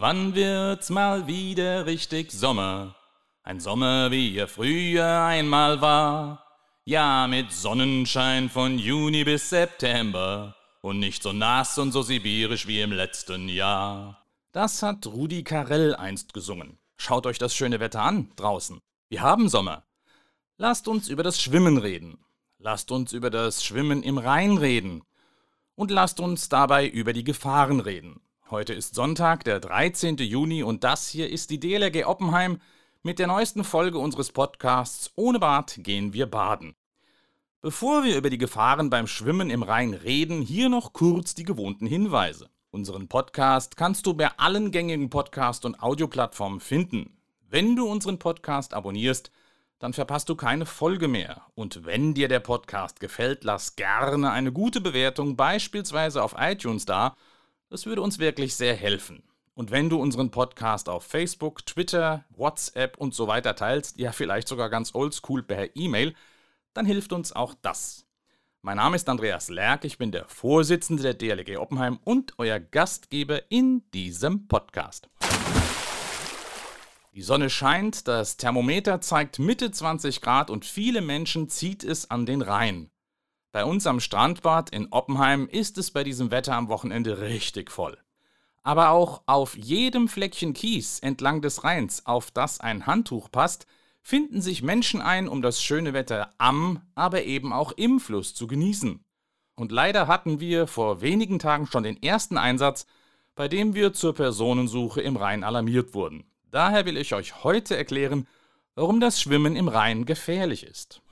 Wann wird's mal wieder richtig Sommer? Ein Sommer, wie er früher einmal war. Ja, mit Sonnenschein von Juni bis September und nicht so nass und so sibirisch wie im letzten Jahr. Das hat Rudi Carell einst gesungen. Schaut euch das schöne Wetter an draußen. Wir haben Sommer. Lasst uns über das Schwimmen reden. Lasst uns über das Schwimmen im Rhein reden. Und lasst uns dabei über die Gefahren reden. Heute ist Sonntag, der 13. Juni und das hier ist die DLRG Oppenheim mit der neuesten Folge unseres Podcasts Ohne Bad gehen wir baden. Bevor wir über die Gefahren beim Schwimmen im Rhein reden, hier noch kurz die gewohnten Hinweise. Unseren Podcast kannst du bei allen gängigen Podcast- und Audioplattformen finden. Wenn du unseren Podcast abonnierst, dann verpasst du keine Folge mehr. Und wenn dir der Podcast gefällt, lass gerne eine gute Bewertung, beispielsweise auf iTunes da. Das würde uns wirklich sehr helfen. Und wenn du unseren Podcast auf Facebook, Twitter, WhatsApp und so weiter teilst, ja vielleicht sogar ganz oldschool per E-Mail, dann hilft uns auch das. Mein Name ist Andreas Lerck, ich bin der Vorsitzende der DLG Oppenheim und euer Gastgeber in diesem Podcast. Die Sonne scheint, das Thermometer zeigt Mitte 20 Grad und viele Menschen zieht es an den Rhein. Bei uns am Strandbad in Oppenheim ist es bei diesem Wetter am Wochenende richtig voll. Aber auch auf jedem Fleckchen Kies entlang des Rheins, auf das ein Handtuch passt, finden sich Menschen ein, um das schöne Wetter am, aber eben auch im Fluss zu genießen. Und leider hatten wir vor wenigen Tagen schon den ersten Einsatz, bei dem wir zur Personensuche im Rhein alarmiert wurden. Daher will ich euch heute erklären, warum das Schwimmen im Rhein gefährlich ist.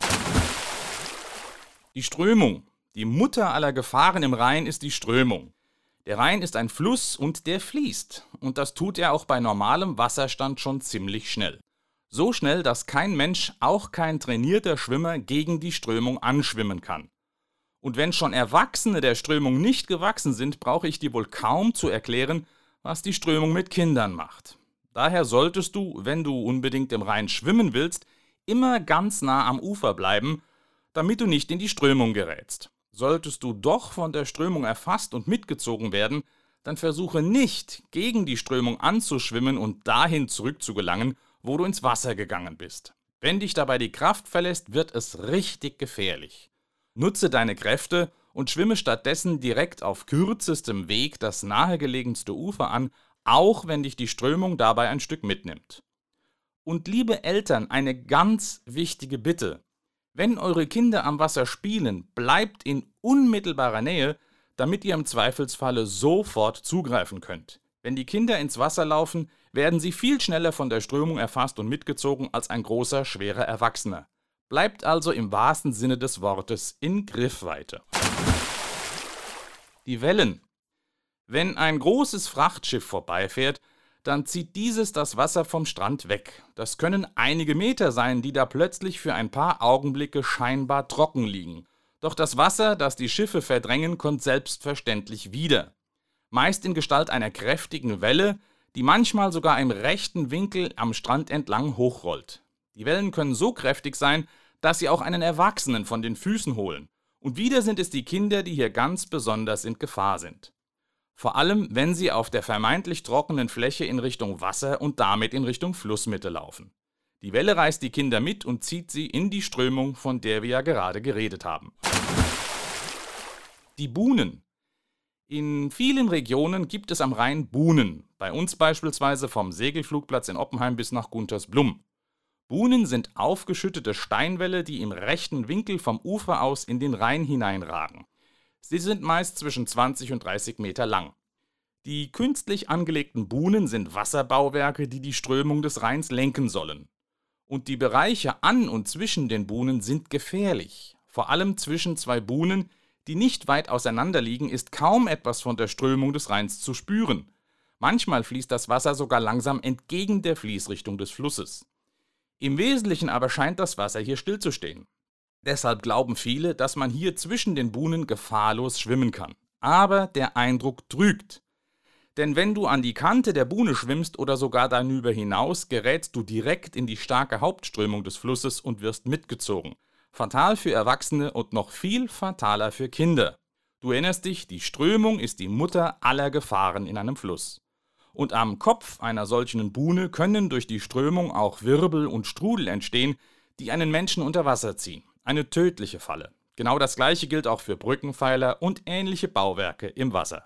Die Strömung. Die Mutter aller Gefahren im Rhein ist die Strömung. Der Rhein ist ein Fluss und der fließt. Und das tut er auch bei normalem Wasserstand schon ziemlich schnell. So schnell, dass kein Mensch, auch kein trainierter Schwimmer, gegen die Strömung anschwimmen kann. Und wenn schon Erwachsene der Strömung nicht gewachsen sind, brauche ich dir wohl kaum zu erklären, was die Strömung mit Kindern macht. Daher solltest du, wenn du unbedingt im Rhein schwimmen willst, immer ganz nah am Ufer bleiben, damit du nicht in die Strömung gerätst. Solltest du doch von der Strömung erfasst und mitgezogen werden, dann versuche nicht, gegen die Strömung anzuschwimmen und dahin zurückzugelangen, wo du ins Wasser gegangen bist. Wenn dich dabei die Kraft verlässt, wird es richtig gefährlich. Nutze deine Kräfte und schwimme stattdessen direkt auf kürzestem Weg das nahegelegenste Ufer an, auch wenn dich die Strömung dabei ein Stück mitnimmt. Und liebe Eltern, eine ganz wichtige Bitte. Wenn eure Kinder am Wasser spielen, bleibt in unmittelbarer Nähe, damit ihr im Zweifelsfalle sofort zugreifen könnt. Wenn die Kinder ins Wasser laufen, werden sie viel schneller von der Strömung erfasst und mitgezogen als ein großer, schwerer Erwachsener. Bleibt also im wahrsten Sinne des Wortes in Griffweite. Die Wellen wenn ein großes Frachtschiff vorbeifährt, dann zieht dieses das Wasser vom Strand weg. Das können einige Meter sein, die da plötzlich für ein paar Augenblicke scheinbar trocken liegen. Doch das Wasser, das die Schiffe verdrängen, kommt selbstverständlich wieder. Meist in Gestalt einer kräftigen Welle, die manchmal sogar im rechten Winkel am Strand entlang hochrollt. Die Wellen können so kräftig sein, dass sie auch einen Erwachsenen von den Füßen holen. Und wieder sind es die Kinder, die hier ganz besonders in Gefahr sind vor allem wenn sie auf der vermeintlich trockenen Fläche in Richtung Wasser und damit in Richtung Flussmitte laufen. Die Welle reißt die Kinder mit und zieht sie in die Strömung, von der wir ja gerade geredet haben. Die Buhnen. In vielen Regionen gibt es am Rhein Buhnen, bei uns beispielsweise vom Segelflugplatz in Oppenheim bis nach Guntersblum. Buhnen sind aufgeschüttete Steinwälle, die im rechten Winkel vom Ufer aus in den Rhein hineinragen. Sie sind meist zwischen 20 und 30 Meter lang. Die künstlich angelegten Buhnen sind Wasserbauwerke, die die Strömung des Rheins lenken sollen. Und die Bereiche an und zwischen den Buhnen sind gefährlich. Vor allem zwischen zwei Buhnen, die nicht weit auseinander liegen, ist kaum etwas von der Strömung des Rheins zu spüren. Manchmal fließt das Wasser sogar langsam entgegen der Fließrichtung des Flusses. Im Wesentlichen aber scheint das Wasser hier stillzustehen. Deshalb glauben viele, dass man hier zwischen den Buhnen gefahrlos schwimmen kann. Aber der Eindruck trügt. Denn wenn du an die Kante der Buhne schwimmst oder sogar darüber hinaus, gerätst du direkt in die starke Hauptströmung des Flusses und wirst mitgezogen. Fatal für Erwachsene und noch viel fataler für Kinder. Du erinnerst dich, die Strömung ist die Mutter aller Gefahren in einem Fluss. Und am Kopf einer solchen Buhne können durch die Strömung auch Wirbel und Strudel entstehen, die einen Menschen unter Wasser ziehen. Eine tödliche Falle. Genau das gleiche gilt auch für Brückenpfeiler und ähnliche Bauwerke im Wasser.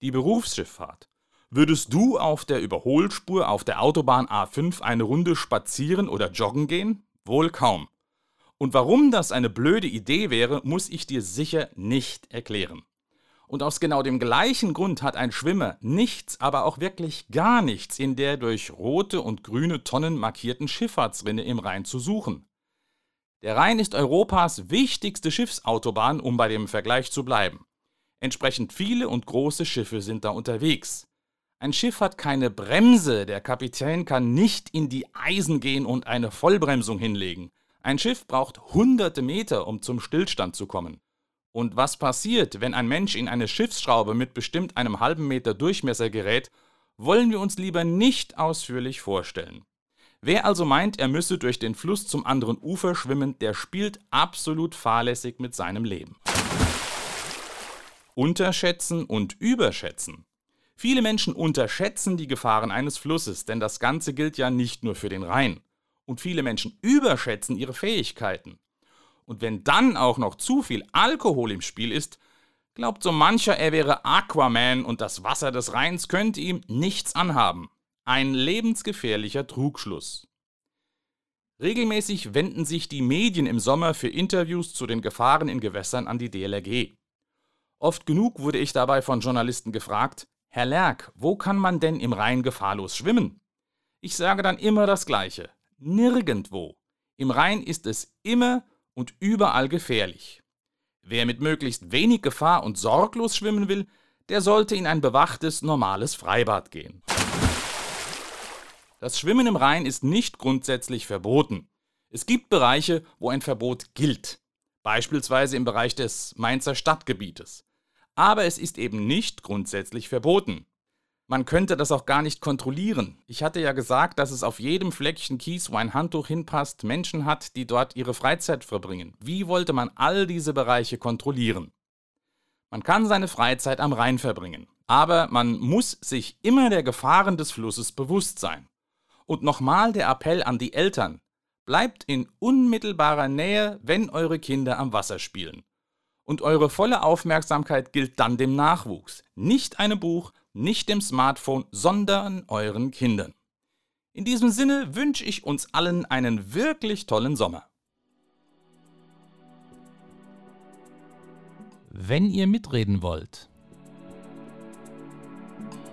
Die Berufsschifffahrt. Würdest du auf der Überholspur auf der Autobahn A5 eine Runde spazieren oder joggen gehen? Wohl kaum. Und warum das eine blöde Idee wäre, muss ich dir sicher nicht erklären. Und aus genau dem gleichen Grund hat ein Schwimmer nichts, aber auch wirklich gar nichts in der durch rote und grüne Tonnen markierten Schifffahrtsrinne im Rhein zu suchen. Der Rhein ist Europas wichtigste Schiffsautobahn, um bei dem Vergleich zu bleiben. Entsprechend viele und große Schiffe sind da unterwegs. Ein Schiff hat keine Bremse, der Kapitän kann nicht in die Eisen gehen und eine Vollbremsung hinlegen. Ein Schiff braucht hunderte Meter, um zum Stillstand zu kommen. Und was passiert, wenn ein Mensch in eine Schiffsschraube mit bestimmt einem halben Meter Durchmesser gerät, wollen wir uns lieber nicht ausführlich vorstellen. Wer also meint, er müsse durch den Fluss zum anderen Ufer schwimmen, der spielt absolut fahrlässig mit seinem Leben. Unterschätzen und überschätzen. Viele Menschen unterschätzen die Gefahren eines Flusses, denn das Ganze gilt ja nicht nur für den Rhein. Und viele Menschen überschätzen ihre Fähigkeiten. Und wenn dann auch noch zu viel Alkohol im Spiel ist, glaubt so mancher, er wäre Aquaman und das Wasser des Rheins könnte ihm nichts anhaben. Ein lebensgefährlicher Trugschluss. Regelmäßig wenden sich die Medien im Sommer für Interviews zu den Gefahren in Gewässern an die DLRG. Oft genug wurde ich dabei von Journalisten gefragt, Herr Lerck, wo kann man denn im Rhein gefahrlos schwimmen? Ich sage dann immer das Gleiche. Nirgendwo. Im Rhein ist es immer und überall gefährlich. Wer mit möglichst wenig Gefahr und sorglos schwimmen will, der sollte in ein bewachtes, normales Freibad gehen. Das Schwimmen im Rhein ist nicht grundsätzlich verboten. Es gibt Bereiche, wo ein Verbot gilt, beispielsweise im Bereich des Mainzer Stadtgebietes. Aber es ist eben nicht grundsätzlich verboten. Man könnte das auch gar nicht kontrollieren. Ich hatte ja gesagt, dass es auf jedem Fleckchen Kies, wo ein Handtuch hinpasst, Menschen hat, die dort ihre Freizeit verbringen. Wie wollte man all diese Bereiche kontrollieren? Man kann seine Freizeit am Rhein verbringen, aber man muss sich immer der Gefahren des Flusses bewusst sein. Und nochmal der Appell an die Eltern. Bleibt in unmittelbarer Nähe, wenn eure Kinder am Wasser spielen. Und eure volle Aufmerksamkeit gilt dann dem Nachwuchs, nicht einem Buch, nicht dem Smartphone, sondern euren Kindern. In diesem Sinne wünsche ich uns allen einen wirklich tollen Sommer. Wenn ihr mitreden wollt,